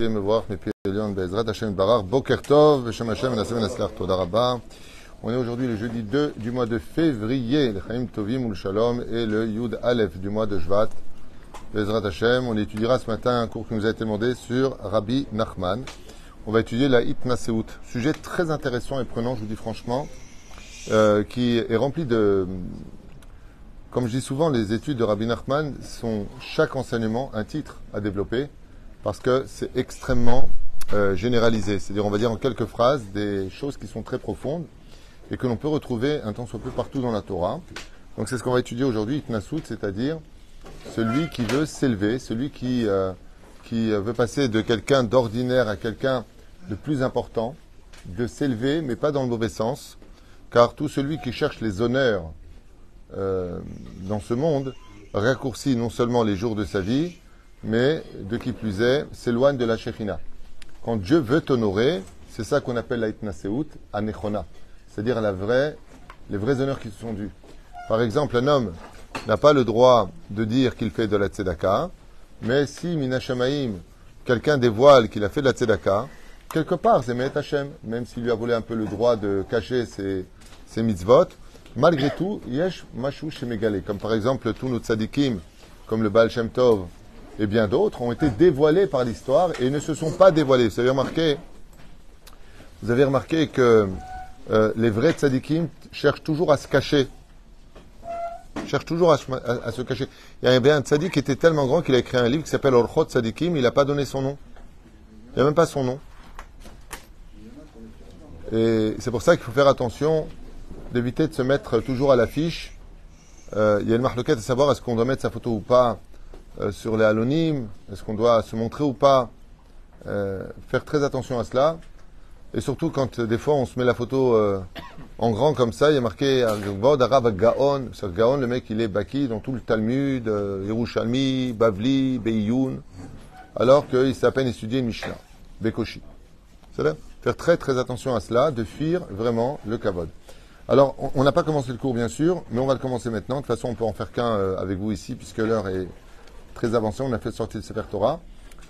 On est aujourd'hui le jeudi 2 du mois de février, le Chaim Tovim Shalom, et le Yud Aleph du mois de Jvat. Bezrat Hashem, on étudiera ce matin un cours qui nous a été demandé sur Rabbi Nachman. On va étudier la Itna Seout. Sujet très intéressant et prenant, je vous dis franchement, euh, qui est rempli de. Comme je dis souvent, les études de Rabbi Nachman sont chaque enseignement un titre à développer parce que c'est extrêmement euh, généralisé. C'est-à-dire, on va dire en quelques phrases des choses qui sont très profondes et que l'on peut retrouver un temps soit peu partout dans la Torah. Donc c'est ce qu'on va étudier aujourd'hui, Itnasout, c'est-à-dire celui qui veut s'élever, celui qui, euh, qui veut passer de quelqu'un d'ordinaire à quelqu'un de plus important, de s'élever, mais pas dans le mauvais sens, car tout celui qui cherche les honneurs euh, dans ce monde raccourcit non seulement les jours de sa vie, mais de qui plus est, s'éloigne de la Shekhinah. Quand Dieu veut t'honorer, c'est ça qu'on appelle la Itnaseut, Anechona, c'est-à-dire la vraie, les vrais honneurs qui se sont dus. Par exemple, un homme n'a pas le droit de dire qu'il fait de la tzedaka, mais si Minashamaim, quelqu'un dévoile qu'il a fait de la tzedaka, quelque part c'est Hashem, même s'il lui a volé un peu le droit de cacher ses, mitzvot, malgré tout, yesh mashu shemegale, comme par exemple tous nos tzadikim, comme le Baal Shem Tov, et bien d'autres ont été dévoilés par l'histoire et ne se sont pas dévoilés. Vous avez remarqué, vous avez remarqué que euh, les vrais tzadikim cherchent toujours à se cacher. Cherchent toujours à, se cacher. Il y a bien un tzadik qui était tellement grand qu'il a écrit un livre qui s'appelle Orchot Tzadikim, il n'a pas donné son nom. Il n'y a même pas son nom. Et c'est pour ça qu'il faut faire attention d'éviter de se mettre toujours à l'affiche. Euh, il y a une marque à savoir est-ce qu'on doit mettre sa photo ou pas euh, sur les anonymes, est-ce qu'on doit se montrer ou pas euh, Faire très attention à cela. Et surtout quand euh, des fois on se met la photo en grand comme ça, il y a marqué Vod Arav Gaon. Gaon, le mec il est baki dans tout le Talmud, Yerushalmi, Bavli, Beiyun, alors qu'il s'est à peine étudié Mishnah, Bekoshi. C'est là Faire très très attention à cela, de fuir vraiment le kavod. Alors, on n'a pas commencé le cours, bien sûr, mais on va le commencer maintenant. De toute façon, on peut en faire qu'un avec vous ici, puisque l'heure est très avancé. On a fait sortir de Sefer Torah.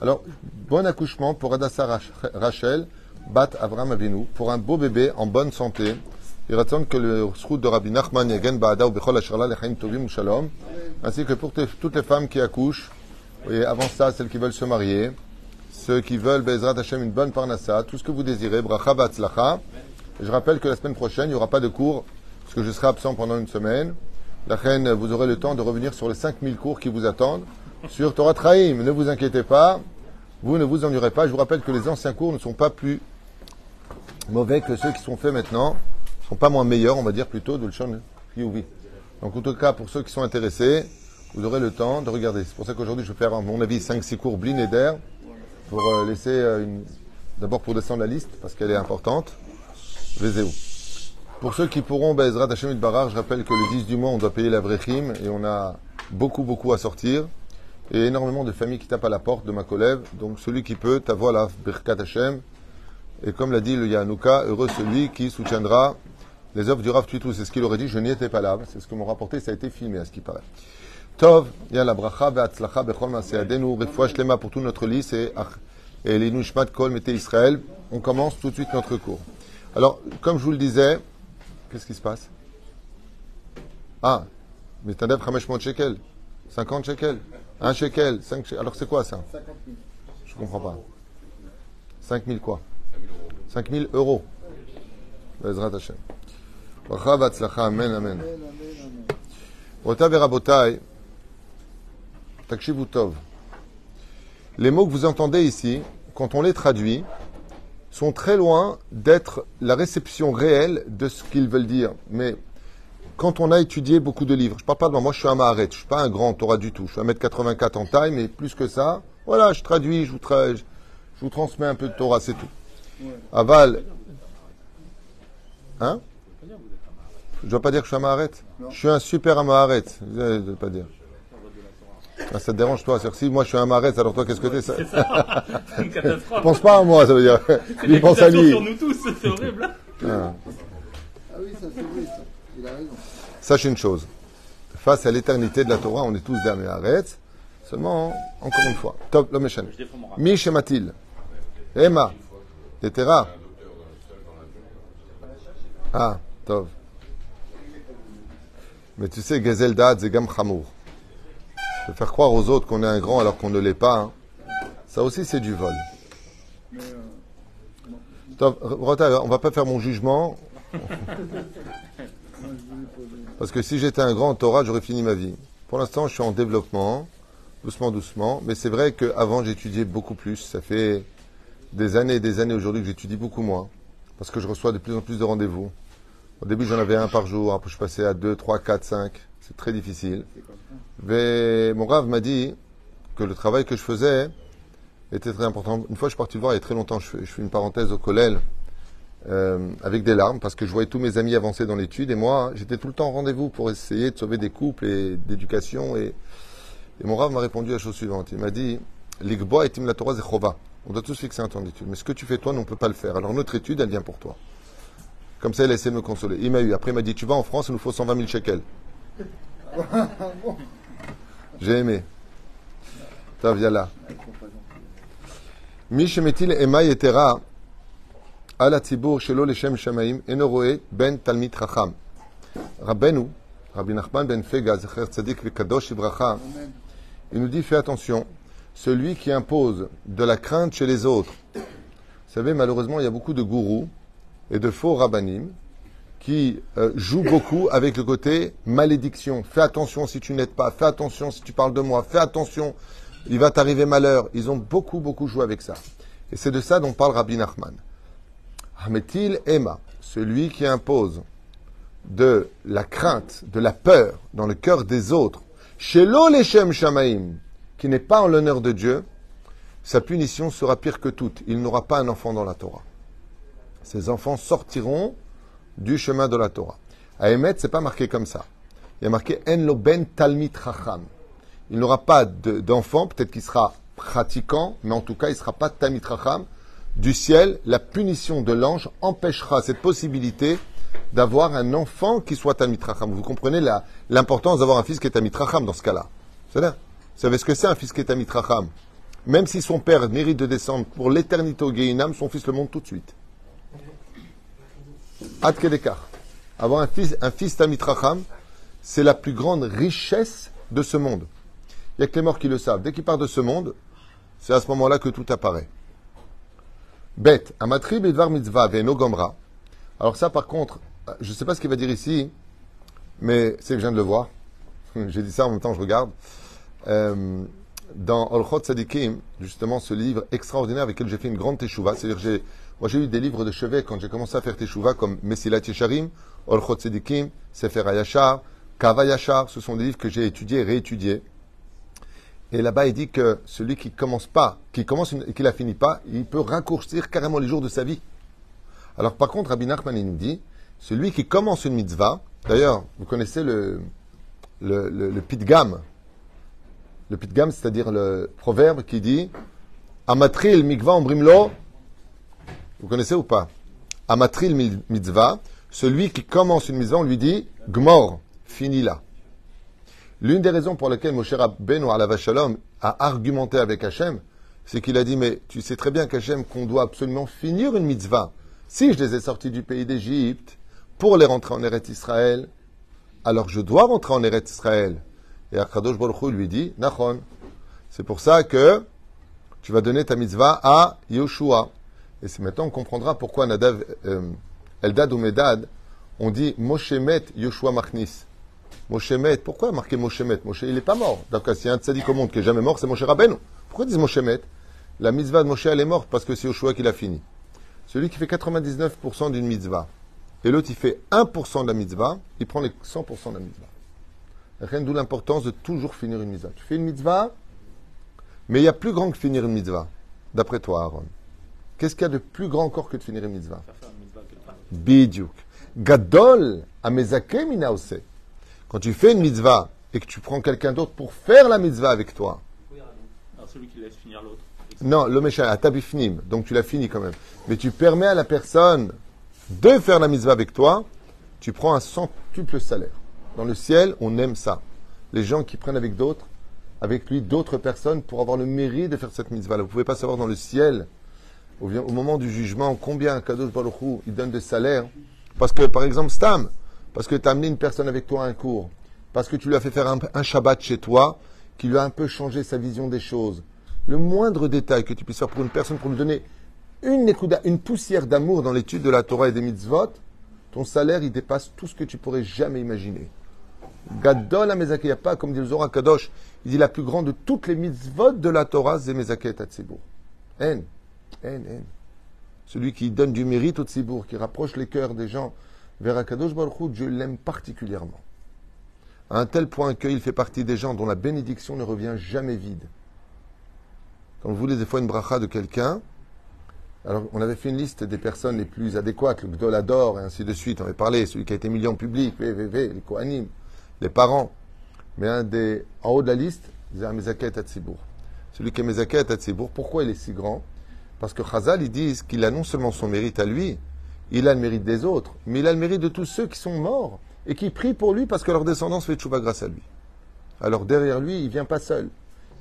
Alors, bon accouchement pour Adassa Rachel, Bat Avram Avinu, pour un beau bébé en bonne santé. Il raconte que le route de Rabbi Nachman Yagen Ba'ada ou Bechol Asherla Lechaim Tovim Shalom, ainsi que pour toutes les femmes qui accouchent, et avant ça, celles qui veulent se marier, ceux qui veulent Bezrat Hashem une bonne parnassa, tout ce que vous désirez, Bracha Batzlacha. Je rappelle que la semaine prochaine, il n'y aura pas de cours, parce que je serai absent pendant une semaine. La reine, vous aurez le temps de revenir sur les 5000 cours qui vous attendent sur Torah Traim. Ne vous inquiétez pas, vous ne vous ennuierez pas. Je vous rappelle que les anciens cours ne sont pas plus mauvais que ceux qui sont faits maintenant, ne sont pas moins meilleurs, on va dire plutôt, de le. Donc en tout cas, pour ceux qui sont intéressés, vous aurez le temps de regarder. C'est pour ça qu'aujourd'hui, je vais faire, à mon avis, 5-6 cours blin et d'air pour euh, laisser euh, une... D'abord pour descendre la liste, parce qu'elle est importante. où Pour ceux qui pourront, Bezrat Hashem Barar, je rappelle que le 10 du mois, on doit payer la rime et on a beaucoup, beaucoup à sortir et énormément de familles qui tapent à la porte de ma collègue. Donc celui qui peut, ta la Birkat Hashem. Et comme l'a dit le Yanouka, heureux celui qui soutiendra les œuvres du Rav Tuitou. C'est ce qu'il aurait dit, je n'y étais pas là. C'est ce que m'ont rapporté, ça a été filmé à ce qui paraît. Tov, la bracha ve'atzlacha bechol ma'aseadenu, refouach pour tout notre lit, c'est et l'inushmat kol mete Israël. On commence tout de suite notre cours. Alors, comme je vous le disais, qu'est-ce qui se passe? Ah, mais Tadev Hamesh Shekel, 50 shekels. Un shekel, 5 shekels. Alors c'est quoi ça 50 000. Je comprends pas. 5 000 quoi 5 000 euros. Bezrat Hashem. Amen, amen. Les mots que vous entendez ici, quand on les traduit, sont très loin d'être la réception réelle de ce qu'ils veulent dire. Mais quand on a étudié beaucoup de livres, je parle pas de moi, moi je suis un Maharet, je suis pas un grand Torah du tout, je suis 1m84 en taille, mais plus que ça, voilà, je traduis, je vous, je vous transmets un peu de Torah, c'est tout. Aval. Hein? Je dois pas dire que je suis un Maharet Je suis un super Maharet, je ne dois pas dire. Ah, ça te dérange toi Si moi je suis un Maharet, alors toi qu'est-ce que t'es? Ça C'est ça C'est une catastrophe Pense pas à moi, ça veut dire. Il pense à lui. sur nous tous, c'est horrible. Ah. ah oui, ça c'est vrai, ça. Sachez une chose. Face à l'éternité de la Torah, on est tous des Seulement, encore une fois. Top, l'homme Mi shematil. Emma, Tetera. Ah, Tov. Mais tu sais, Gezel Dad, Zegam Chamour. De faire croire aux autres qu'on est un grand alors qu'on ne l'est pas, hein. ça aussi c'est du vol. Tov, Rota, on va pas faire mon jugement. Parce que si j'étais un grand Torah, j'aurais fini ma vie. Pour l'instant, je suis en développement, doucement, doucement. Mais c'est vrai qu'avant, j'étudiais beaucoup plus. Ça fait des années et des années aujourd'hui que j'étudie beaucoup moins. Parce que je reçois de plus en plus de rendez-vous. Au début, j'en avais un par jour. Après, je passé à 2, 3, 4, 5. C'est très difficile. Mais mon rave m'a dit que le travail que je faisais était très important. Une fois, je suis parti voir il y a très longtemps. Je fais une parenthèse au collège euh, avec des larmes parce que je voyais tous mes amis avancer dans l'étude et moi, j'étais tout le temps en rendez-vous pour essayer de sauver des couples et d'éducation. Et, et mon rave m'a répondu la chose suivante. Il m'a dit L'Igboa et Tim la Torah. On doit tous fixer un temps d'étude. Mais ce que tu fais toi, on ne peut pas le faire. Alors notre étude, elle vient pour toi. Comme ça, il a essayé de me consoler. Il m'a eu. Après, il m'a dit Tu vas en France, il nous faut 120 000 shekels. J'ai aimé. Là. Mishemetil Emma Yetera al shamaim enoroe ben talmit racham. Rabbi Nachman ben Fega, zecher tzadik il nous dit fais attention, celui qui impose de la crainte chez les autres. Vous savez, malheureusement, il y a beaucoup de gourous et de faux rabbanim qui euh, jouent beaucoup avec le côté malédiction. Fais attention si tu n'aides pas, fais attention si tu parles de moi, fais attention, il va t'arriver malheur. Ils ont beaucoup, beaucoup joué avec ça. Et c'est de ça dont parle Rabbi Nachman. Hametil Emma, celui qui impose de la crainte, de la peur dans le cœur des autres, chez l'Oleshem Shamaim, qui n'est pas en l'honneur de Dieu, sa punition sera pire que toute. Il n'aura pas un enfant dans la Torah. Ses enfants sortiront du chemin de la Torah. À Emet, c'est pas marqué comme ça. Il y a marqué En lo ben talmit chacham. Il n'aura pas d'enfant, peut-être qu'il sera pratiquant, mais en tout cas, il ne sera pas talmit chacham du ciel, la punition de l'ange empêchera cette possibilité d'avoir un enfant qui soit Talmid Vous comprenez l'importance d'avoir un fils qui est Talmid dans ce cas-là. Vous savez ce que c'est un fils qui est Talmid Même si son père mérite de descendre pour l'éternité au Geinam, son fils le monte tout de suite. Ad Avoir un fils, un fils c'est la plus grande richesse de ce monde. Il n'y a que les morts qui le savent. Dès qu'il part de ce monde, c'est à ce moment-là que tout apparaît. Bet, Amatri Bedvar Mitzvah Veno Gomra. Alors ça, par contre, je ne sais pas ce qu'il va dire ici, mais c'est que je viens de le voir. J'ai dit ça en même temps, je regarde. Euh, dans Olchot Sadikim, justement, ce livre extraordinaire avec lequel j'ai fait une grande teshuva. C'est-à-dire, j'ai, moi, j'ai eu des livres de chevet quand j'ai commencé à faire teshuva, comme Messilat Yesharim, Olchot Sadikim, Sefer Ayashar, Kava Yashar. Ce sont des livres que j'ai étudiés et réétudiés. Et là-bas, il dit que celui qui commence pas, qui commence et qui la finit pas, il peut raccourcir carrément les jours de sa vie. Alors par contre, Rabbi Nachman, il nous dit, celui qui commence une mitzvah, d'ailleurs, vous connaissez le, le, le, le pitgam, le pitgam, c'est-à-dire le proverbe qui dit, Amatril mikva ombrimlo, vous connaissez ou pas? Amatril mitzvah, celui qui commence une mitzvah, on lui dit, gmor, finis-la. L'une des raisons pour lesquelles Moshe Rabbeinu la Shalom a argumenté avec Hachem, c'est qu'il a dit, mais tu sais très bien qu'Hachem, qu'on doit absolument finir une mitzvah. Si je les ai sortis du pays d'Égypte pour les rentrer en Eretz Israël, alors je dois rentrer en Eretz Israël. Et Akadosh Baruch lui dit, Nachon. C'est pour ça que tu vas donner ta mitzvah à Yoshua. Et c'est maintenant qu'on comprendra pourquoi Nadav, euh, Eldad ou Medad ont dit Moshe Met Yoshua Machnis. Moshe Met, pourquoi marquer Moshe Met? Moshe, il n'est pas mort. Y a un tzaddik au monde qui n'est jamais mort, c'est Moshe Rabbeinu. Pourquoi ils disent Moshe Met? La mitzvah de Moshe, elle est morte parce que c'est Yoshua qui l'a fini. Celui qui fait 99% d'une mitzvah, et l'autre, il fait 1% de la mitzvah, il prend les 100% de la mitzvah. Rien d'où l'importance de toujours finir une mitzvah. Tu fais une mitzvah, mais il y a plus grand que finir une mitzvah, d'après toi, Aaron. Qu'est-ce qu'il y a de plus grand encore que de finir une mitzvah? Bidiouk. Gadol, amezake minaose. Quand tu fais une mitzvah et que tu prends quelqu'un d'autre pour faire la mitzvah avec toi. Alors celui qui laisse finir l'autre. Non, le méchant, à tabifnim, donc tu l'as fini quand même. Mais tu permets à la personne de faire la mitzvah avec toi, tu prends un centuple salaire. Dans le ciel, on aime ça. Les gens qui prennent avec d'autres, avec lui d'autres personnes pour avoir le mérite de faire cette mitzvah. Vous ne pouvez pas savoir dans le ciel au, au moment du jugement, combien Kadosh Baruch Hu, il donne de salaire Parce que, par exemple, Stam, parce que tu as amené une personne avec toi à un cours, parce que tu lui as fait faire un, Shabbat chez toi, qui lui a un peu changé sa vision des choses. Le moindre détail que tu puisses faire pour une personne, pour lui donner une, une poussière d'amour dans l'étude de la Torah et des mitzvot, ton salaire, il dépasse tout ce que tu pourrais jamais imaginer. Gadol pas, comme dit le Zohar Kadosh, il dit la plus grande de toutes les mitzvot de la Torah, c'est Atzibur. En, en, en. Celui qui donne du mérite au Tzibour, qui rapproche les cœurs des gens vers Akadosh Baruch Dieu l'aime particulièrement. À un tel point qu'il fait partie des gens dont la bénédiction ne revient jamais vide. Quand vous voulez des fois une bracha de quelqu'un, alors on avait fait une liste des personnes les plus adéquates, le Gdolador et ainsi de suite, on avait parlé, celui qui a été million public, VVV, les Kohanim, les parents. Mais un des, en haut de la liste, il disait Mezaket Atzibour. Celui qui est Mezaket Atzibour, pourquoi il est si grand? Parce que Chazal, ils disent qu'il a non seulement son mérite à lui, il a le mérite des autres, mais il a le mérite de tous ceux qui sont morts et qui prient pour lui parce que leur descendance fait tchouva grâce à lui. Alors derrière lui, il vient pas seul.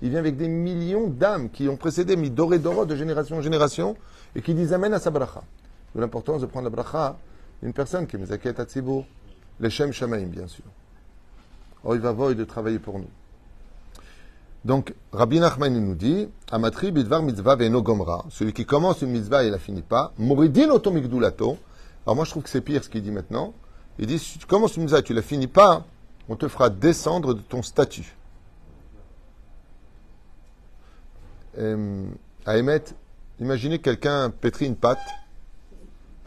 Il vient avec des millions d'âmes qui ont précédé, mis doré d'oro de génération en génération, et qui disent Amen à sa bracha. De l'importance de prendre la bracha d'une personne qui est Mezaket Atzibour, les Shem Shamaim, bien sûr. Oh, il va voir de travailler pour nous. Donc, Rabbi Nachman nous dit, Amatri bidvar mitzvah ve'eno gomra, celui qui commence une mitzvah et la finit pas, moridin oto migdulato. Alors moi je trouve que c'est pire ce qu'il dit maintenant. Il dit, si tu commences une mitzvah et tu la finis pas, on te fera descendre de ton statut. Euh, à émettre, imaginez quelqu'un pétrit une pâte,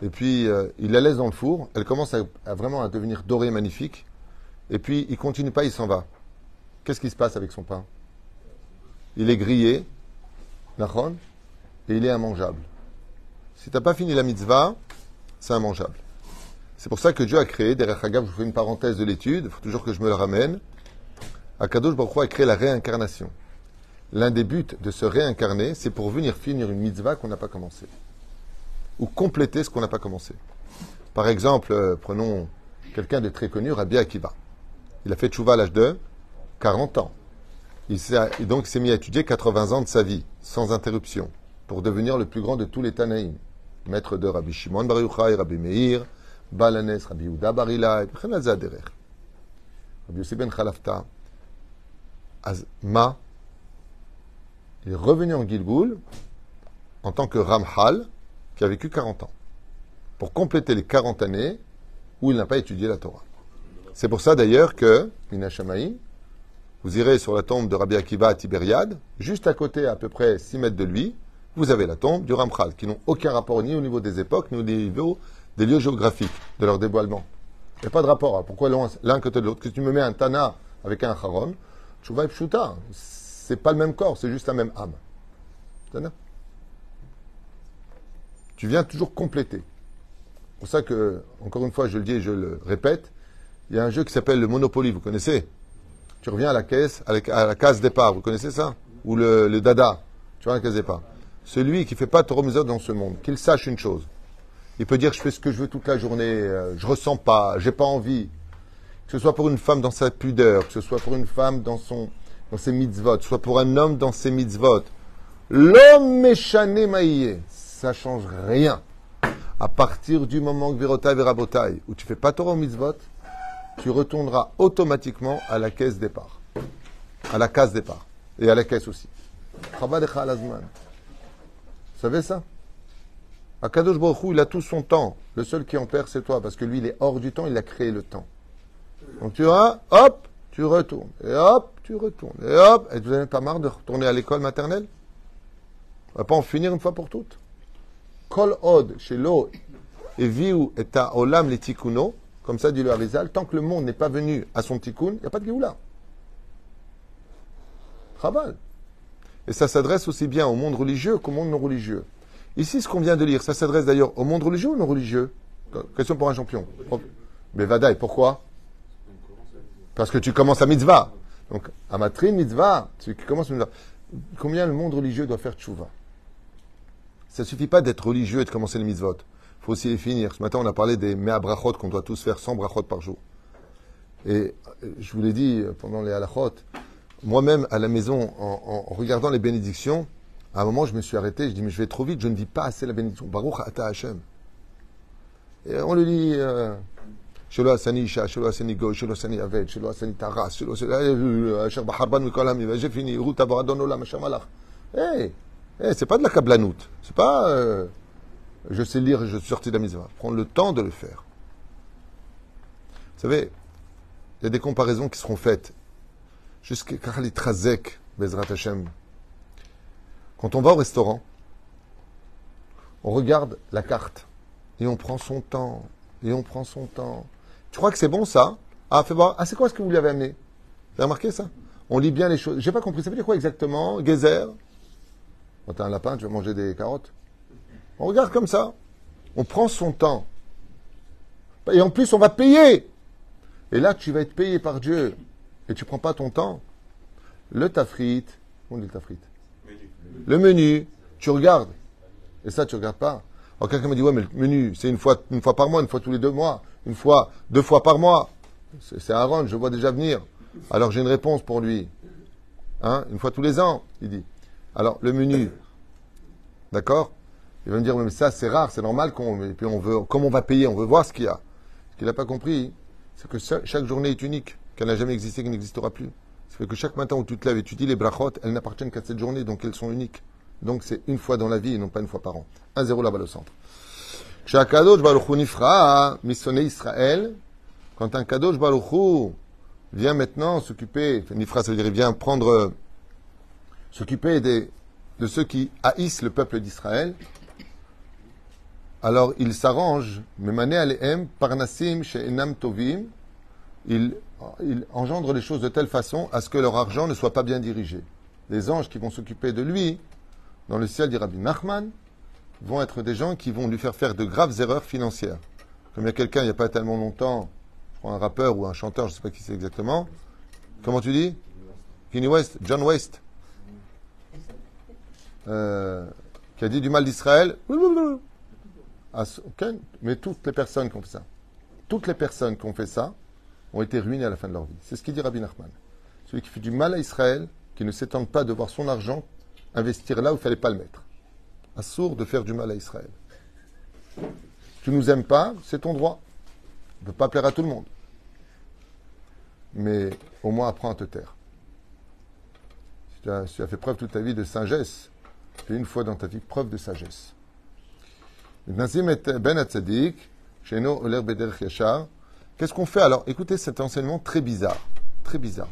et puis euh, il la laisse dans le four, elle commence vraiment à devenir dorée, magnifique, et puis il continue pas, il s'en va. Qu'est-ce qui se passe avec son pain? Il est grillé, nachon, et il est immangeable. Si tu n'as pas fini la mitzvah, c'est immangeable. C'est pour ça que Dieu a créé, derrière Hagav, je vous fais une parenthèse de l'étude, il faut toujours que je me le ramène. Akadosh Baruch a créé la réincarnation. L'un des buts de se réincarner, c'est pour venir finir une mitzvah qu'on n'a pas commencée. Ou compléter ce qu'on n'a pas commencé. Par exemple, euh, prenons quelqu'un de très connu, Rabbi Akiva. Il a fait tchouva à l'âge de 40 ans. Il s'est mis à étudier 80 ans de sa vie, sans interruption, pour devenir le plus grand de tous les Tanaïm, maître de Rabbi Shimon Bar Rabbi Meir, Balanes, Rabbi Yehuda Bar Ilai, Rabbi Yossi Ben Khalafta, Azma, il est revenu en Gilgoul en tant que Ramhal, qui a vécu 40 ans, pour compléter les 40 années où il n'a pas étudié la Torah. C'est pour ça d'ailleurs que Mina vous irez sur la tombe de Rabbi Akiva à Tibériade, juste à côté, à peu près 6 mètres de lui, vous avez la tombe du Ramchal, qui n'ont aucun rapport ni au niveau des époques, ni au niveau des lieux géographiques, de leur dévoilement. Il n'y a pas de rapport. hein. Pourquoi l'un côté de l'autre? Que tu me mets un Tana avec un Haron, Tchouva et Pshuta, c'est pas le même corps, c'est juste la même âme. Tana? Tu viens toujours compléter. C'est pour ça que, encore une fois, je le dis et je le répète, il y a un jeu qui s'appelle le Monopoly, vous connaissez? Tu reviens à la caisse, à la, à case départ, vous connaissez ça Ou le, le dada, tu vois la case départ. Celui qui fait pas Torah dans ce monde, qu'il sache une chose. Il peut dire je fais ce que je veux toute la journée, euh, je ressens pas, j'ai pas envie. Que ce soit pour une femme dans sa pudeur, que ce soit pour une femme dans son dans ses mitzvot, soit pour un homme dans ses mitzvot. L'homme méchané maïe, ça change rien. À partir du moment que Vérotai Vérabotai, où tu fais pas Torah mitzvot, tu retourneras automatiquement à la caisse départ. À la case départ. Et à la caisse aussi. Vous savez ça? Akadosh Baruch il a tout son temps. Le seul qui en perd, c'est toi, parce que lui, il est hors du temps, il a créé le temps. Donc tu vas, hop, tu retournes. Et hop, tu retournes. Et hop, et vous n'avez pas marre de retourner à l'école maternelle? On va pas en finir une fois pour toutes? Kol od, chez l'eau, et viu et ta olam les tikkuno, comme ça dit le Harizal, tant que le monde n'est pas venu à son tikkun, il n'y a pas de Géoula. Chaval. Et ça s'adresse aussi bien au monde religieux qu'au monde non religieux. Ici, ce qu'on vient de lire, ça s'adresse d'ailleurs au monde religieux ou non religieux Question pour un champion. Mais Vadaï, pourquoi Parce que tu commences à mitzvah. Donc, à matrin mitzvah, tu commences à mitzvah. Combien le monde religieux doit faire tchouva? Ça ne suffit pas d'être religieux et de commencer les mitzvot. Faut aussi les finir. Ce matin, on a parlé des mea brachot qu'on doit tous faire 100 brachot par jour. Et euh, je vous l'ai dit pendant les halachot, moi-même à la maison, en, en regardant les bénédictions, À un moment, je me suis arrêté, je dis, mais je vais trop vite, je ne dis pas assez la bénédiction. Baruch ata Hashem. Et on lui dit, euh, Shelo Asani Isha, Shelo Asani Go, Shelo Asani Aved, Shelo Asani Taras, Shelo Asani Asher Baharban Mikol Hamim, j'ai fini, Rout Aboradon Olam, Hashem Malach. Eh, eh, c'est pas de la kablanout. C'est pas, euh, je sais lire je suis sorti de la mitzvah. Prendre le temps de le faire. Vous savez, il y a des comparaisons qui seront faites. Jusqu'à Trazek, Bezrat Hashem. Quand on va au restaurant, on regarde la carte et on prend son temps. Et on prend son temps. Tu crois que c'est bon ça? Ah, fais voir. Ah, c'est quoi ce que vous lui avez amené? Vous avez remarqué ça? On lit bien les choses. J'ai pas compris. Ça veut dire quoi exactement? Gezer? Quand t'as un lapin, tu vas manger des carottes. On regarde comme ça. On prend son temps. Et en plus, on va payer. Et là, tu vas être payé par Dieu. Et tu prends pas ton temps. Le tafrit. On dit le tafrit? Le menu. Tu regardes. Et ça, tu regardes pas. Alors quelqu'un me dit, ouais, mais le menu, c'est une fois, par mois, une fois tous les deux mois, une fois, deux fois par mois. C'est c'est Aaron, je vois déjà venir. Alors j'ai une réponse pour lui. Hein, une fois tous les ans, il dit. Alors, le menu. D'accord? Il va me dire, mais ça, c'est rare, c'est normal qu'on. Et puis on veut, comme on va payer, on veut voir ce qu'il y a. Ce qu'il n'a pas compris, c'est que cha- chaque journée est unique, qu'elle n'a jamais existé, qu'elle n'existera plus. Ça fait que chaque matin où tu te lèves et tu dis les brachot, elles n'appartiennent qu'à cette journée, donc elles sont uniques. Donc c'est une fois dans la vie et non pas une fois par an. 1-0 la balle au centre. Israël, quand un Kadosh Baruch Hu vient maintenant s'occuper, Nifra ça veut dire il vient prendre, euh, s'occuper des, de ceux qui haïssent le peuple d'Israël, alors il s'arrange, Memane Alehem, Parnasim She'enam Tovim, il, il engendre les choses de telle façon à ce que leur argent ne soit pas bien dirigé. Les anges qui vont s'occuper de lui, dans le ciel, dit Rabbi Nachman, vont être des gens qui vont lui faire faire de graves erreurs financières. Comme il y a quelqu'un, il n'y a pas tellement longtemps, un rappeur ou un chanteur, je ne sais pas qui c'est exactement. Comment tu dis? Kenny West, John West, euh, qui a dit du mal d'Israël. Mais toutes les personnes qui ont fait ça, toutes les personnes qui ont ça ont été ruinées à la fin de leur vie. C'est ce qu'il dit Rabbi Nachman. Celui qui fait du mal à Israël, qui ne s'étend pas de voir son argent investir là où il ne fallait pas le mettre. Assourd de faire du mal à Israël. Tu nous aimes pas, c'est ton droit. On ne peut pas plaire à tout le monde. Mais au moins apprends à te taire. Si tu as, si tu as fait preuve toute ta vie de sagesse, fais une fois dans ta vie preuve de sagesse. Nazim et Ben Hatzadik, Sheno Oler Bederech Yachar. Qu'est-ce qu'on fait alors? Écoutez cet enseignement très bizarre. Très bizarre.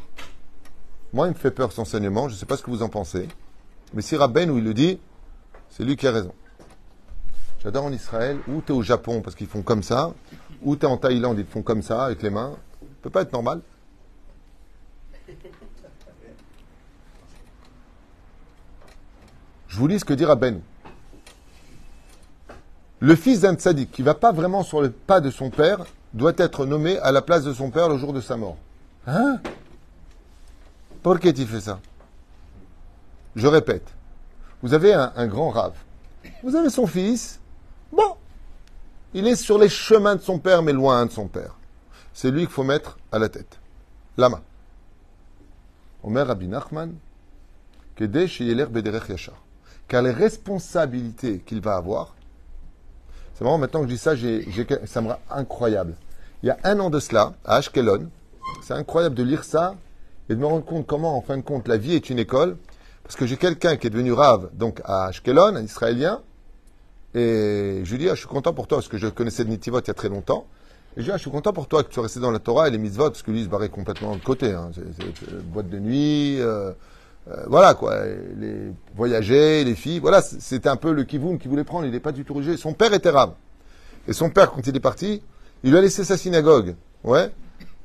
Moi, il me fait peur cet enseignement. Je ne sais pas ce que vous en pensez. Mais si Rabben, où il le dit, c'est lui qui a raison. J'adore en Israël, ou tu es au Japon parce qu'ils font comme ça, ou tu es en Thaïlande, ils font comme ça avec les mains. Ça peut pas être normal. Je vous lis ce que dit Rabben. Le fils d'un tzaddik qui va pas vraiment sur le pas de son père doit être nommé à la place de son père le jour de sa mort. Hein? Pourquoi tu fais ça? Je répète. Vous avez un, un grand rave. Vous avez son fils. Bon. Il est sur les chemins de son père, mais loin de son père. C'est lui qu'il faut mettre à la tête. Lama. Omer Rabbi Nachman, Kedesh Yeler Bederech Yachar. Car les responsabilités qu'il va avoir, c'est marrant, maintenant que je dis ça, ça me rend incroyable. Il y a un an de cela, à Ashkelon, c'est incroyable de lire ça et de me rendre compte comment, en fin de compte, la vie est une école. Parce que j'ai quelqu'un qui est devenu rave, donc à Ashkelon, un Israélien, et je lui dis, ah, je suis content pour toi, parce que je connaissais de Nitivot il y a très longtemps. Et je lui dis, ah, je suis content pour toi que tu sois resté dans la Torah et les mitzvot, parce que lui, il se barrait complètement de côté. Hein. C'est, boîte de nuit, euh, euh, voilà quoi, les voyager, les filles, voilà, c'était un peu le kivoun qu'il voulait prendre, il n'est pas du tout religieux. Son père était rave. Et son père, quand il est parti, il lui a laissé sa synagogue. Ouais.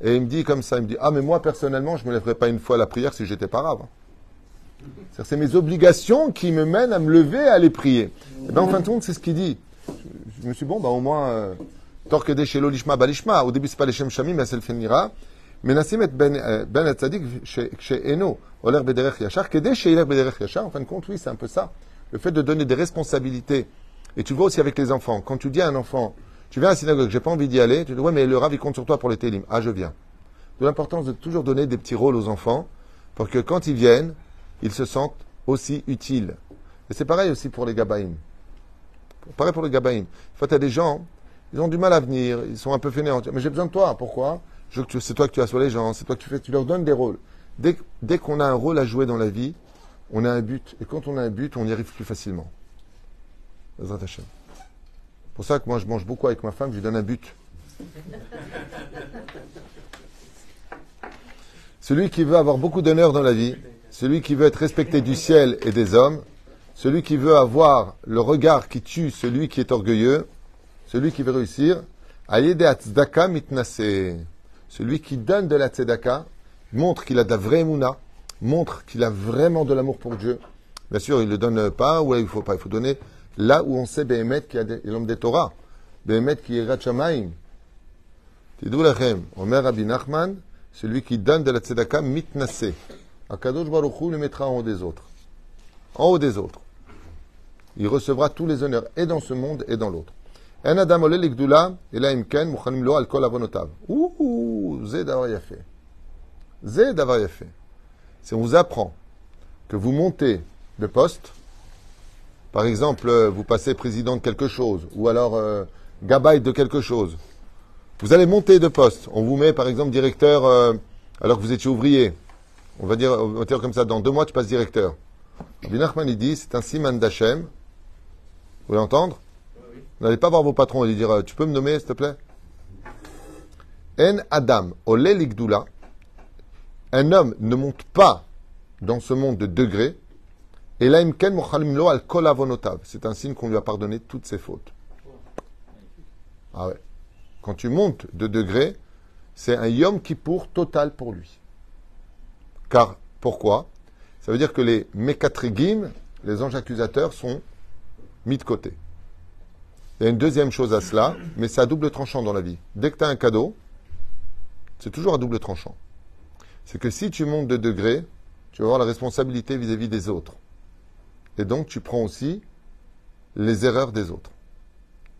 Et il me dit comme ça, il me dit, ah mais moi personnellement, je me lèverais pas une fois à la prière si j'étais pas. C'est-à-dire, C'est mes obligations qui me mènent à me lever et à aller prier. Et ben, en fin de compte, c'est ce qu'il dit. Je, me suis dit, bon, bah, au moins, euh, Torkede chez l'olishma balishma. Au début, c'est pas les shem mais c'est le finira. Ben Hatzadik chez chez Eno, Oler Bederech Yachar, Kede chez Oler Bederech Yachar. En fin de compte, oui, c'est un peu ça. Le fait de donner des responsabilités. Et tu vois aussi avec les enfants. Quand tu dis à un enfant, tu viens à la synagogue, j'ai pas envie d'y aller, tu dis, ouais, mais le rav, il compte sur toi pour les télim. Ah, je viens. De l'importance de toujours donner des petits rôles aux enfants pour que quand ils viennent, ils se sentent aussi utiles. Et c'est pareil aussi pour les Gabaïm. Pareil pour les Gabaïm. Une fois, tu des gens, ils ont du mal à venir, ils sont un peu fainéants. Mais j'ai besoin de toi. Pourquoi? C'est toi que tu assois les gens, c'est toi tu fais, tu leur donnes des rôles. Dès, dès qu'on a un rôle à jouer dans la vie, on a un but. Et quand on a un but, on y arrive plus facilement. C'est pour ça que moi, je mange beaucoup avec ma femme, je lui donne un but. Celui qui veut avoir beaucoup d'honneur dans la vie, celui qui veut être respecté du ciel et des hommes, celui qui veut avoir le regard qui tue celui qui est orgueilleux, celui qui veut réussir, ayede tzedaka mitnase. Celui qui donne de la tzedaka montre qu'il a de la vraie mouna, montre qu'il a vraiment de l'amour pour Dieu. Bien sûr, il ne le donne pas, ou il faut pas, il faut donner là où on sait Behemet qui a l'homme des Torah. Behemet qui est Ratchamaim. Tidou lachem, Omer Rabbi Nachman, celui qui donne de la tzedaka mitnase. Akadosh Baruch Hu le mettra en haut des autres. En haut des autres. Il recevra tous les honneurs, et dans ce monde, et dans l'autre. En adam ole ligdula, ela imken, muchanim lo al kol avonotav. Ouh, zé davar yafé. Zé davar yafé. Si on vous apprend que vous montez de poste, par exemple, euh, vous passez président de quelque chose, ou alors euh, gabaï de quelque chose, vous allez monter de poste. On vous met, par exemple, directeur euh, alors que vous étiez ouvrier. On va dire, on va dire comme ça, dans deux mois, tu passes directeur. Rabbi Nachman, il dit, c'est un siman d'Hachem. Vous voulez entendre? N'allez pas voir vos patrons et dire, tu peux me nommer, s'il te plaît? En Adam, ligdula. Un homme ne monte pas dans ce monde de degrés. Et là, imken mochalim lo al kol avonotav. C'est un signe qu'on lui a pardonné toutes ses fautes. Ah ouais. Quand tu montes de degrés, c'est un yom kippour total pour lui. Car, pourquoi? Ça veut dire que les mékatrégim, les anges accusateurs, sont mis de côté. Il y a une deuxième chose à cela, mais c'est à double tranchant dans la vie. Dès que tu as un cadeau, c'est toujours à double tranchant. C'est que si tu montes de degré, tu vas avoir la responsabilité vis-à-vis des autres. Et donc, tu prends aussi les erreurs des autres.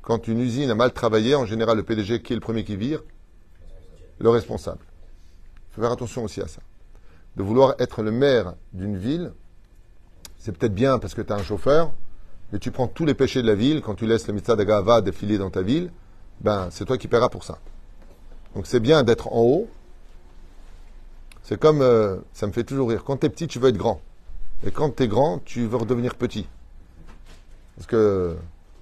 Quand une usine a mal travaillé, en général, le PDG, qui est le premier qui vire Le responsable. Il faut faire attention aussi à ça. De vouloir être le maire d'une ville, c'est peut-être bien parce que tu as un chauffeur, mais tu prends tous les péchés de la ville, quand tu laisses le mitzvah d'Agava défiler dans ta ville, ben, c'est toi qui paieras pour ça. Donc c'est bien d'être en haut. C'est comme, euh, ça me fait toujours rire, quand t'es petit, tu veux être grand. Et quand t'es grand, tu veux redevenir petit. Parce que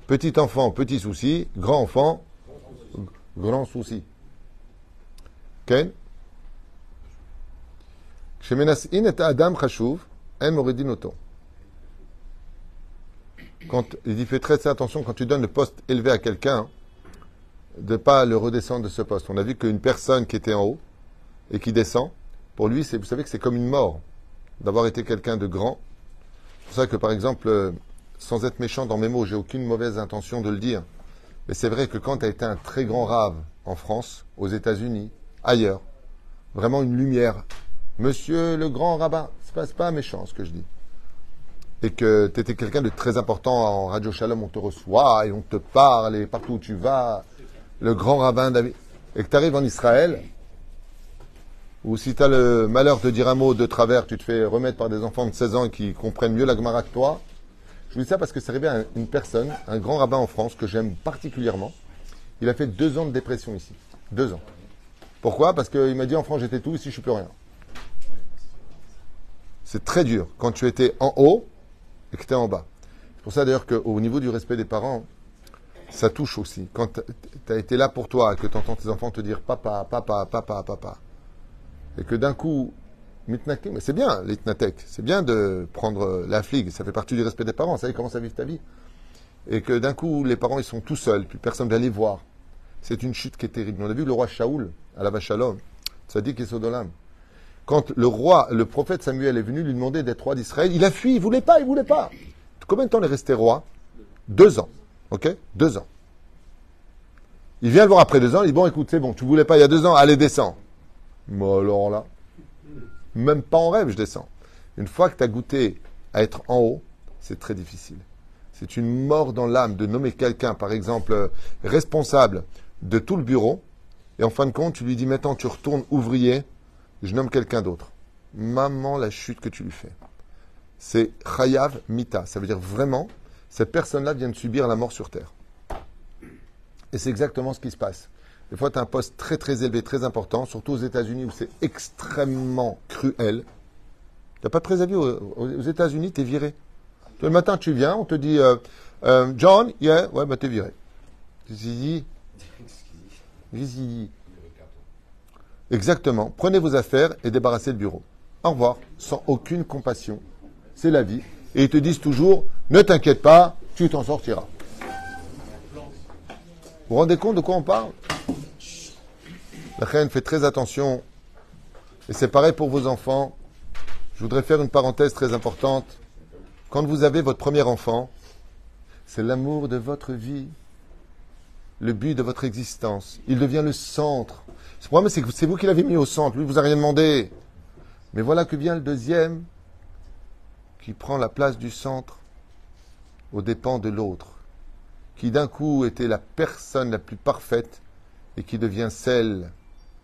petit enfant, petit souci, grand enfant, grand souci. Ken? Adam il dit fais très attention quand tu donnes le poste élevé à quelqu'un, de pas le redescendre de ce poste. On a vu qu'une personne qui était en haut et qui descend, pour lui, c'est, vous savez que c'est comme une mort d'avoir été quelqu'un de grand. C'est pour ça que, par exemple, euh, sans être méchant dans mes mots, j'ai aucune mauvaise intention de le dire, mais c'est vrai que quand tu as été un très grand rave en France, aux États-Unis, ailleurs, vraiment une lumière, monsieur le grand rabbin, c'est pas, pas méchant ce que je dis, et que tu étais quelqu'un de très important en Radio Shalom, on te reçoit et on te parle, et partout où tu vas, le grand rabbin David, et que tu arrives en Israël, ou si tu as le malheur de dire un mot de travers, tu te fais remettre par des enfants de 16 ans qui comprennent mieux la Gemara que toi. Je vous dis ça parce que c'est arrivé à une personne, un grand rabbin en France que j'aime particulièrement. Il a fait deux ans de dépression ici. Deux ans. Pourquoi? Parce qu'il m'a dit en France j'étais tout, ici je suis plus rien. C'est très dur quand tu étais en haut et que tu es en bas. C'est pour ça d'ailleurs qu'au niveau du respect des parents, ça touche aussi. Quand tu as été là pour toi, que tu entends tes enfants te dire papa, papa, papa, papa, et que d'un coup, mitnakim, c'est bien l'itnatek, c'est bien de prendre la fligue, ça fait partie du respect des parents, ça est, commence à vivre ta vie. Et que d'un coup, les parents, ils sont tout seuls, puis personne ne va les voir. C'est une chute qui est terrible. On a vu le roi Shaoul, à la Vachalom, Tzadik et Sodolam. Quand le roi, le prophète Samuel est venu lui demander d'être roi d'Israël, il a fui, il voulait pas, il voulait pas. Combien de temps il est resté roi? Deux ans. Ok? Deux ans. Il vient le voir après deux ans, il dit Bon, écoute, c'est bon, tu voulais pas il y a deux ans, allez, descends. Moi, alors là, même pas en rêve, je descends. Une fois que tu as goûté à être en haut, c'est très difficile. C'est une mort dans l'âme de nommer quelqu'un, par exemple, responsable de tout le bureau, et en fin de compte, tu lui dis maintenant, tu retournes ouvrier, je nomme quelqu'un d'autre. Maman, la chute que tu lui fais. c'est chayav mita. Ça veut dire vraiment, cette personne-là vient de subir la mort sur terre. Et c'est exactement ce qui se passe. Des fois, tu as un poste très très élevé, très important, surtout aux États-Unis où c'est extrêmement cruel. Tu n'as pas de préavis aux, États-Unis, tu es viré. Le matin, tu viens, on te dit euh, euh, John, yeah, ouais, bah t'es viré. Zizi. Zizi. Exactement. Prenez vos affaires et débarrassez le bureau. Au revoir, sans aucune compassion. C'est la vie. Et ils te disent toujours ne t'inquiète pas, tu t'en sortiras. Vous vous rendez compte de quoi on parle? La reine fait très attention. Et c'est pareil pour vos enfants. Je voudrais faire une parenthèse très importante. Quand vous avez votre premier enfant, c'est l'amour de votre vie, le but de votre existence. Il devient le centre. Le problème, c'est que c'est vous qui l'avez mis au centre. Lui, vous a rien demandé. Mais voilà que vient le deuxième qui prend la place du centre aux dépens de l'autre, qui d'un coup était la personne la plus parfaite et qui devient celle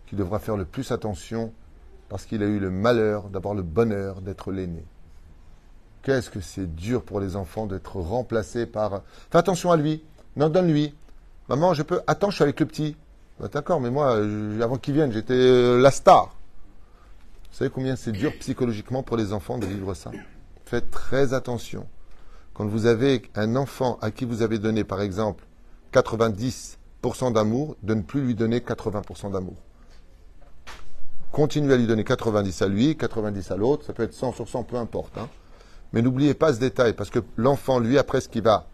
qui devra faire le plus attention parce qu'il a eu le malheur d'avoir le bonheur d'être l'aîné. Qu'est-ce que c'est dur pour les enfants d'être remplacés par. Fais attention à lui. Non, donne-lui. Maman, je peux. Attends, je suis avec le petit. Bah, d'accord, mais moi, avant qu'il vienne, j'étais euh, la star. Vous savez combien c'est dur psychologiquement pour les enfants de vivre ça? Faites très attention. Quand vous avez un enfant à qui vous avez donné, par exemple, 90% d'amour, de ne plus lui donner 80% d'amour. Continuez à lui donner 90 à lui, 90 à l'autre, ça peut être 100 sur 100, peu importe. Hein. Mais n'oubliez pas ce détail, parce que l'enfant, lui, après, ce qu'il va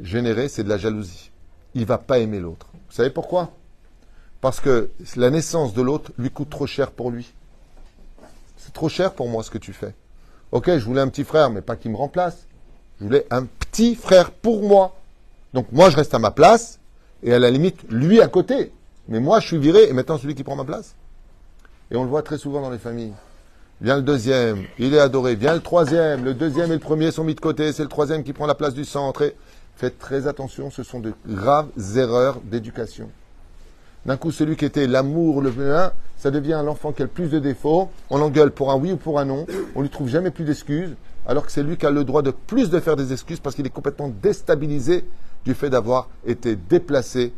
générer, c'est de la jalousie. Il ne va pas aimer l'autre. Vous savez pourquoi? Parce que la naissance de l'autre lui coûte trop cher pour lui. C'est trop cher pour moi ce que tu fais. Ok, je voulais un petit frère, mais pas qu'il me remplace. Je voulais un petit frère pour moi. Donc moi, je reste à ma place, et à la limite, lui à côté. Mais moi, je suis viré, et maintenant celui qui prend ma place. Et on le voit très souvent dans les familles. Vient le deuxième, il est adoré. Vient le troisième, le deuxième et le premier sont mis de côté. C'est le troisième qui prend la place du centre. Et faites très attention, ce sont de graves erreurs d'éducation. D'un coup, celui qui était l'amour, le plein, ça devient l'enfant qui a le plus de défauts. On l'engueule pour un oui ou pour un non. On lui trouve jamais plus d'excuses, alors que c'est lui qui a le droit de plus de faire des excuses parce qu'il est complètement déstabilisé du fait d'avoir été déplacé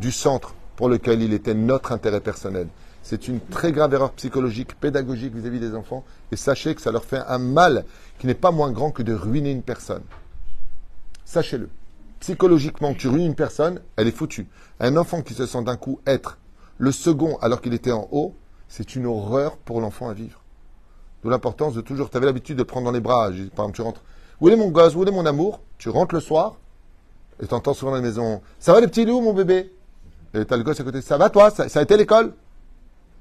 du centre pour lequel il était notre intérêt personnel. C'est une très grave erreur psychologique, pédagogique vis-à-vis des enfants. Et sachez que ça leur fait un mal qui n'est pas moins grand que de ruiner une personne. Sachez-le. Psychologiquement, tu ruines une personne, elle est foutue. Un enfant qui se sent d'un coup être le second alors qu'il était en haut, c'est une horreur pour l'enfant à vivre. D'où l'importance de toujours. Tu avais l'habitude de prendre dans les bras. Par exemple, tu rentres. Où est mon gosse? Où est mon amour? Tu rentres le soir et tu entends souvent dans la maison Ça va les petits loups, mon bébé Et tu as le gosse à côté. Ça va toi? Ça a été l'école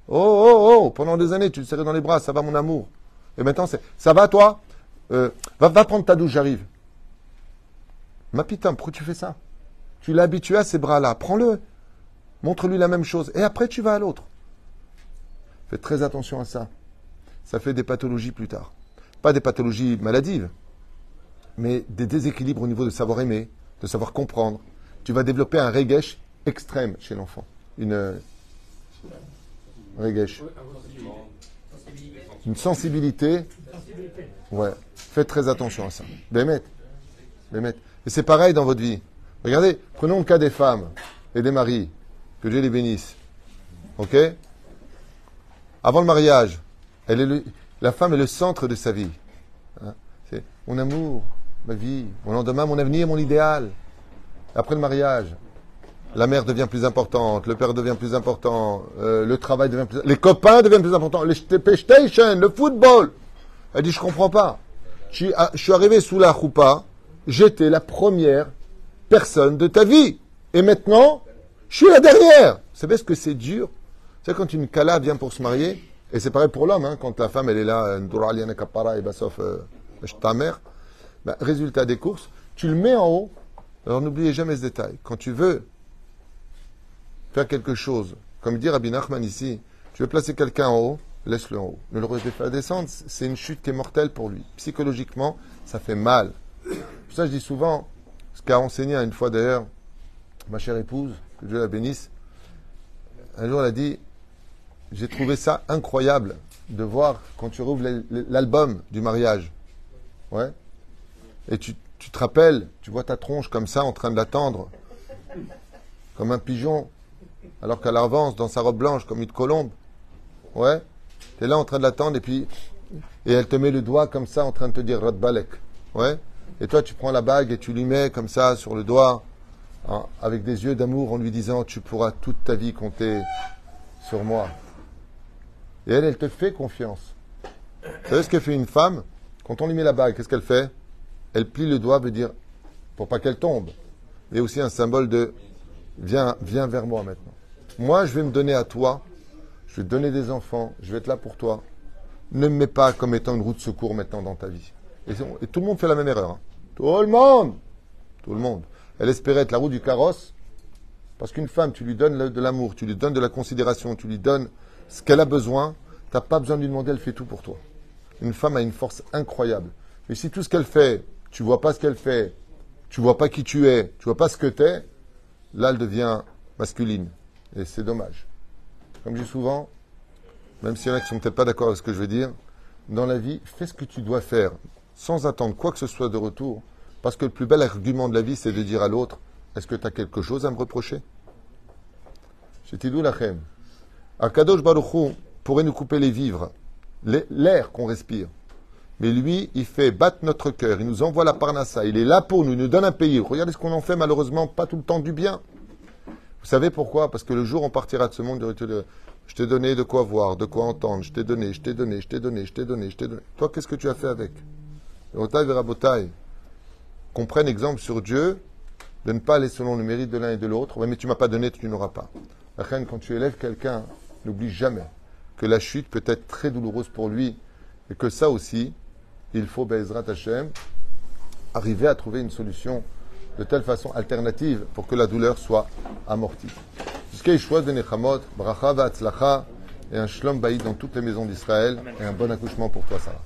Oh, oh, oh, pendant des années, tu le serrais dans les bras, ça va mon amour. Et maintenant, c'est, ça va toi? Euh, va, va prendre ta douche, j'arrive. Ma putain, pourquoi tu fais ça? Tu l'as habitué à ces bras-là, prends-le. Montre-lui la même chose. Et après, tu vas à l'autre. Faites très attention à ça. Ça fait des pathologies plus tard. Pas des pathologies maladives, mais des déséquilibres au niveau de savoir aimer, de savoir comprendre. Tu vas développer un regesh extrême chez l'enfant. Une, une sensibilité. Ouais. Faites très attention à ça. Bémet. Bémet. Et c'est pareil dans votre vie. Regardez, prenons le cas des femmes et des maris. Que Dieu les bénisse. Ok? Avant le mariage, elle est la femme est le centre de sa vie. Hein? c'est mon amour, ma vie, mon lendemain, mon avenir, mon idéal. Après le mariage, la mère devient plus importante, le père devient plus important, euh, le travail devient plus les copains deviennent plus importants, les PlayStation, le football. Elle dit, je comprends pas. Je suis, arrivé sous la roupa, j'étais la première personne de ta vie. Et maintenant, je suis là derrière. Vous savez ce que c'est dur? C'est quand une kala vient pour se marier, et c'est pareil pour l'homme, hein, quand la femme elle est là, et bah, sauf euh, ta mère, bah, résultat des courses, tu le mets en haut. Alors n'oubliez jamais ce détail. Quand tu veux faire quelque chose, comme dit Rabbi Nachman ici, tu veux placer quelqu'un en haut, laisse-le en haut. Ne le refais pas descendre, c'est une chute qui est mortelle pour lui. Psychologiquement, ça fait mal. Pour ça, je dis souvent, ce qu'a enseigné une fois d'ailleurs ma chère épouse, que Dieu la bénisse, un jour elle a dit, j'ai trouvé ça incroyable de voir quand tu rouvres l'album du mariage. Ouais. Et tu, tu te rappelles, tu vois ta tronche comme ça en train de l'attendre, comme un pigeon, alors qu'elle avance dans sa robe blanche comme une colombe. Ouais. Tu es là en train de l'attendre et puis. Et elle te met le doigt comme ça en train de te dire Radbalek. Ouais. Et toi, tu prends la bague et tu lui mets comme ça sur le doigt, hein, avec des yeux d'amour, en lui disant Tu pourras toute ta vie compter sur moi. Et elle, elle te fait confiance. Vous savez ce que fait une femme Quand on lui met la bague, qu'est-ce qu'elle fait? Elle plie le doigt, veut dire, pour pas qu'elle tombe. Et aussi un symbole de Viens, viens vers moi maintenant. Moi, je vais me donner à toi. Je vais te donner des enfants. Je vais être là pour toi. Ne me mets pas comme étant une roue de secours maintenant dans ta vie. Et, tout le monde fait la même erreur. hein. Tout le monde Tout le monde. Elle espérait être la roue du carrosse. Parce qu'une femme, tu lui donnes de l'amour, tu lui donnes de la considération, tu lui donnes ce qu'elle a besoin. Tu n'as pas besoin de lui demander, elle fait tout pour toi. Une femme a une force incroyable. Mais si tout ce qu'elle fait, tu vois pas ce qu'elle fait, tu vois pas qui tu es, tu vois pas ce que tu es, là, elle devient masculine. Et c'est dommage. Comme je dis souvent, même s'il y en a qui sont peut-être pas d'accord avec ce que je veux dire, dans la vie, fais ce que tu dois faire, sans attendre quoi que ce soit de retour. Parce que le plus bel argument de la vie, c'est de dire à l'autre, est-ce que tu as quelque chose à me reprocher? Chetidou lachem. Akadosh Baruch Hu pourrait nous couper les vivres, l'air qu'on respire. Mais lui, il fait battre notre cœur, il nous envoie la parnassa, il est là pour nous, il nous donne un pays. Regardez ce qu'on en fait, malheureusement, pas tout le temps du bien. Vous savez pourquoi? Parce que le jour où on partira de ce monde, je t'ai donné de quoi voir, de quoi entendre, je t'ai donné, je t'ai donné, je t'ai donné, je t'ai donné, je t'ai donné. Toi, qu'est-ce que tu as fait avec? Otaï Verabotaï, qu'on prenne exemple sur Dieu, de ne pas aller selon le mérite de l'un et de l'autre. Ouais, mais tu m'as pas donné, tu n'auras pas. La reine, quand tu élèves quelqu'un, n'oublie jamais que la chute peut être très douloureuse pour lui et que ça aussi, il faut, Bezrat Hashem, arriver à trouver une solution de telle façon alternative pour que la douleur soit amortie. Jusqu'à Yeshua de Nechamot, Bracha Vatzlacha et un Shlom Baïd dans toutes les maisons d'Israël et un bon accouchement pour toi, Sarah.